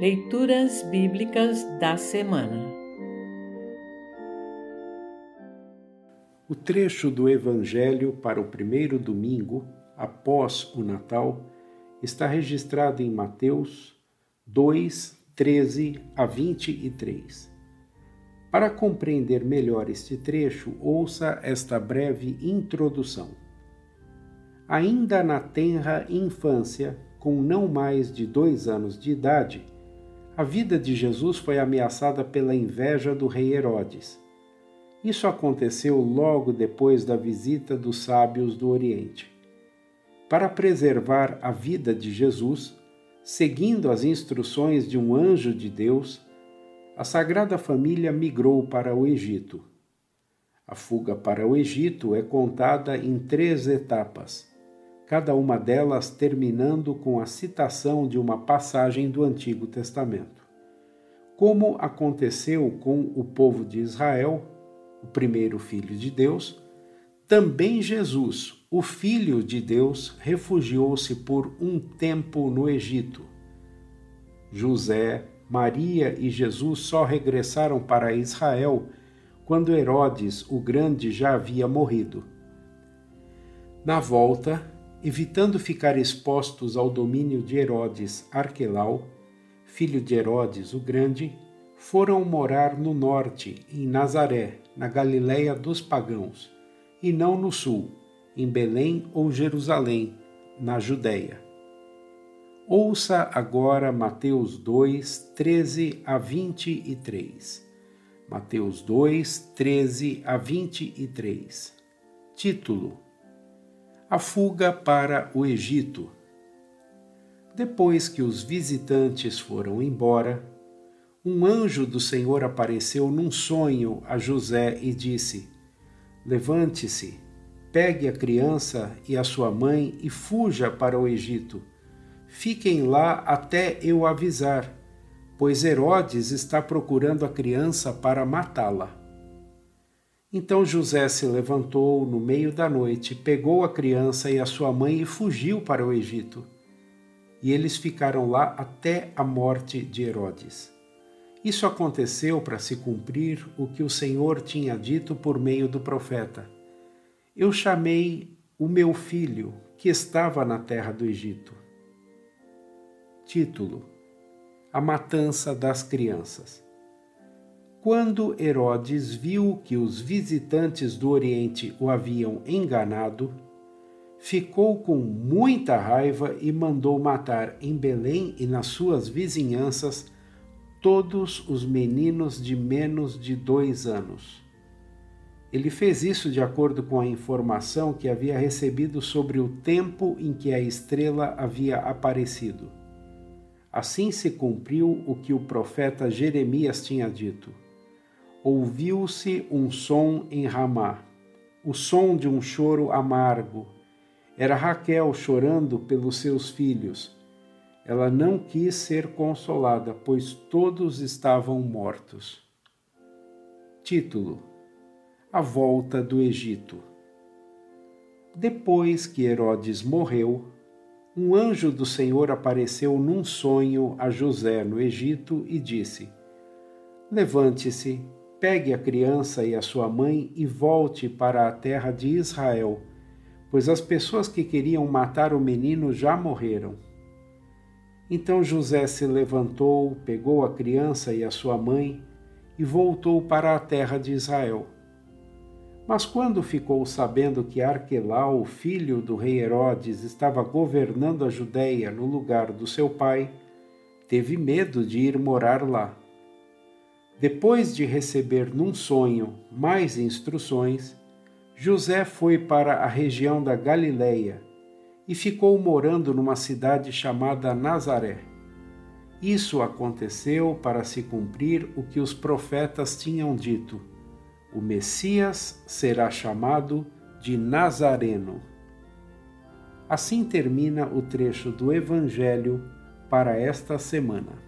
Leituras Bíblicas da Semana O trecho do Evangelho para o primeiro domingo, após o Natal, está registrado em Mateus 2, 13 a 23. Para compreender melhor este trecho, ouça esta breve introdução. Ainda na tenra infância, com não mais de dois anos de idade, a vida de Jesus foi ameaçada pela inveja do rei Herodes. Isso aconteceu logo depois da visita dos sábios do Oriente. Para preservar a vida de Jesus, seguindo as instruções de um anjo de Deus, a Sagrada Família migrou para o Egito. A fuga para o Egito é contada em três etapas, cada uma delas terminando com a citação de uma passagem do Antigo Testamento. Como aconteceu com o povo de Israel, o primeiro filho de Deus, também Jesus, o Filho de Deus refugiou-se por um tempo no Egito. José, Maria e Jesus só regressaram para Israel quando Herodes o Grande já havia morrido. Na volta, evitando ficar expostos ao domínio de Herodes Arquelau, filho de Herodes o Grande, foram morar no norte, em Nazaré, na Galiléia dos pagãos, e não no sul, em Belém ou Jerusalém, na Judéia. Ouça agora Mateus 2, 13 a 23. Mateus 2, 13 a 23. Título: A fuga para o Egito. Depois que os visitantes foram embora, um anjo do Senhor apareceu num sonho a José e disse: Levante-se Pegue a criança e a sua mãe e fuja para o Egito. Fiquem lá até eu avisar, pois Herodes está procurando a criança para matá-la. Então José se levantou no meio da noite, pegou a criança e a sua mãe e fugiu para o Egito. E eles ficaram lá até a morte de Herodes. Isso aconteceu para se cumprir o que o Senhor tinha dito por meio do profeta eu chamei o meu filho que estava na terra do Egito. Título: A matança das crianças. Quando Herodes viu que os visitantes do Oriente o haviam enganado, ficou com muita raiva e mandou matar em Belém e nas suas vizinhanças todos os meninos de menos de dois anos ele fez isso de acordo com a informação que havia recebido sobre o tempo em que a estrela havia aparecido. Assim se cumpriu o que o profeta Jeremias tinha dito. Ouviu-se um som em Ramá, o som de um choro amargo. Era Raquel chorando pelos seus filhos. Ela não quis ser consolada, pois todos estavam mortos. Título a volta do Egito. Depois que Herodes morreu, um anjo do Senhor apareceu num sonho a José no Egito e disse: Levante-se, pegue a criança e a sua mãe e volte para a terra de Israel, pois as pessoas que queriam matar o menino já morreram. Então José se levantou, pegou a criança e a sua mãe e voltou para a terra de Israel. Mas quando ficou sabendo que Arquelau, filho do rei Herodes, estava governando a Judéia no lugar do seu pai, teve medo de ir morar lá. Depois de receber num sonho mais instruções, José foi para a região da Galileia e ficou morando numa cidade chamada Nazaré. Isso aconteceu para se cumprir o que os profetas tinham dito o Messias será chamado de Nazareno. Assim termina o trecho do Evangelho para esta semana.